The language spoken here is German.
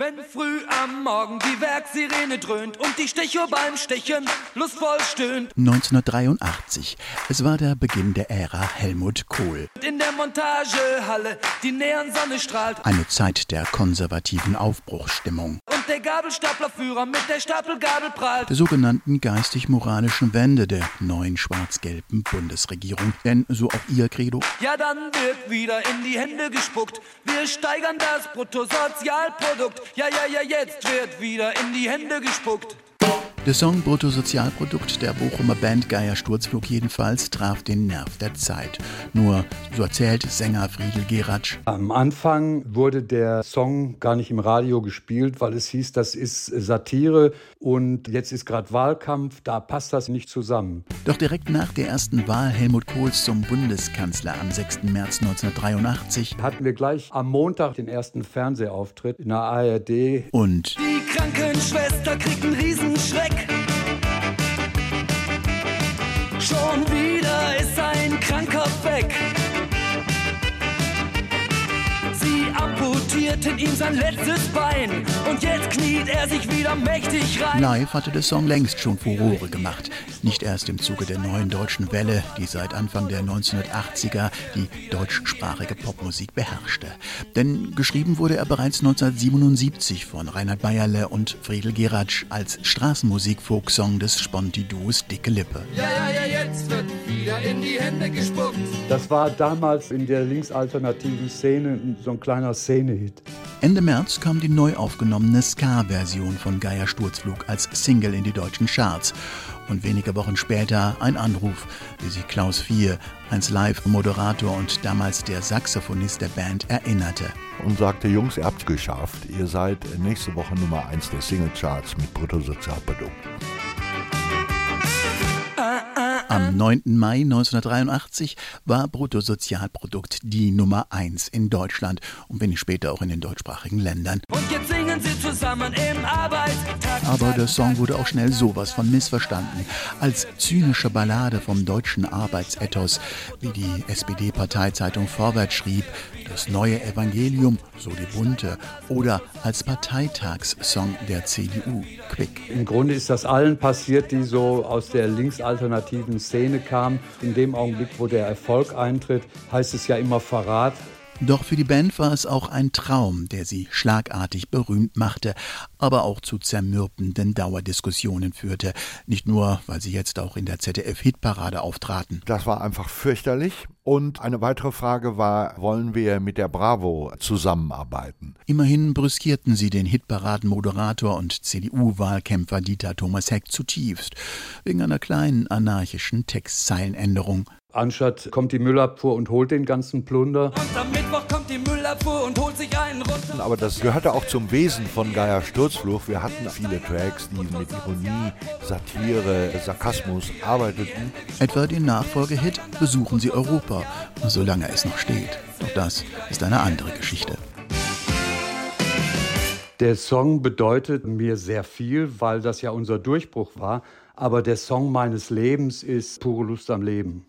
Wenn früh am Morgen die Werksirene dröhnt und die Stecho beim Stechen lustvoll stöhnt. 1983. Es war der Beginn der Ära Helmut Kohl. In der Montagehalle die Neonsonne strahlt. Eine Zeit der konservativen Aufbruchsstimmung. Der Gabelstaplerführer mit der Stapelgabel prahlt. Der sogenannten geistig-moralischen Wende der neuen schwarz-gelben Bundesregierung. Denn so auch ihr Credo. Ja, dann wird wieder in die Hände gespuckt. Wir steigern das Bruttosozialprodukt. Ja, ja, ja, jetzt wird wieder in die Hände gespuckt. Der Song Bruttosozialprodukt der Bochumer Band Geier Sturzflug jedenfalls traf den Nerv der Zeit. Nur, so erzählt Sänger Friedel Geratsch. Am Anfang wurde der Song gar nicht im Radio gespielt, weil es hieß, das ist Satire und jetzt ist gerade Wahlkampf, da passt das nicht zusammen. Doch direkt nach der ersten Wahl Helmut Kohls zum Bundeskanzler am 6. März 1983 hatten wir gleich am Montag den ersten Fernsehauftritt in der ARD. Und die Krankenschwester kriegt einen Riesenschreck. Schon wieder ist ein Kranker weg. Sie amputierten ihm sein letztes Bein und jetzt kniet er sich wieder mächtig rein. Live hatte der Song längst schon Furore gemacht. Nicht erst im Zuge der neuen deutschen Welle, die seit Anfang der 1980er die deutschsprachige Popmusik beherrschte. Denn geschrieben wurde er bereits 1977 von Reinhard Bayerle und Friedel Geratsch als Straßenmusik-Folksong des Sponti-Duos Dicke Lippe. Ja, ja, ja, jetzt wird wieder in die Hände gespuckt. Das war damals in der linksalternativen Szene so ein kleiner Szene-Hit. Ende März kam die neu aufgenommene Ska-Version von Geier Sturzflug als Single in die deutschen Charts. Und wenige Wochen später ein Anruf, wie sich Klaus Vier, einst Live-Moderator und damals der Saxophonist der Band, erinnerte. Und sagte, Jungs, ihr habt's geschafft. Ihr seid nächste Woche Nummer 1 der Single-Charts mit Bruttosozialprodukt. Am 9. Mai 1983 war Bruttosozialprodukt die Nummer 1 in Deutschland und wenig später auch in den deutschsprachigen Ländern. Und jetzt singen sie zusammen im Arbeitstag. Aber der Song wurde auch schnell sowas von missverstanden. Als zynische Ballade vom deutschen Arbeitsethos, wie die SPD-Parteizeitung Vorwärts schrieb, das neue Evangelium, so die Bunte, oder als Parteitagssong der CDU, Quick. Im Grunde ist das allen passiert, die so aus der linksalternativen Szene kamen. In dem Augenblick, wo der Erfolg eintritt, heißt es ja immer Verrat. Doch für die Band war es auch ein Traum, der sie schlagartig berühmt machte, aber auch zu zermürbenden Dauerdiskussionen führte. Nicht nur, weil sie jetzt auch in der ZDF-Hitparade auftraten. Das war einfach fürchterlich. Und eine weitere Frage war, wollen wir mit der Bravo zusammenarbeiten? Immerhin brüskierten sie den Hitparaden-Moderator und CDU-Wahlkämpfer Dieter Thomas Heck zutiefst, wegen einer kleinen anarchischen Textzeilenänderung. Anstatt kommt die Müllabfuhr und holt den ganzen Plunder. Und am Mittwoch kommt die Müllabfuhr und holt sich einen runter. Aber das gehörte auch zum Wesen von Geier Sturzfluch. Wir hatten viele Tracks, die mit Ironie, Satire, Sarkasmus arbeiteten. Etwa den Nachfolgehit Besuchen Sie Europa, solange es noch steht. Doch das ist eine andere Geschichte. Der Song bedeutet mir sehr viel, weil das ja unser Durchbruch war. Aber der Song meines Lebens ist pure Lust am Leben.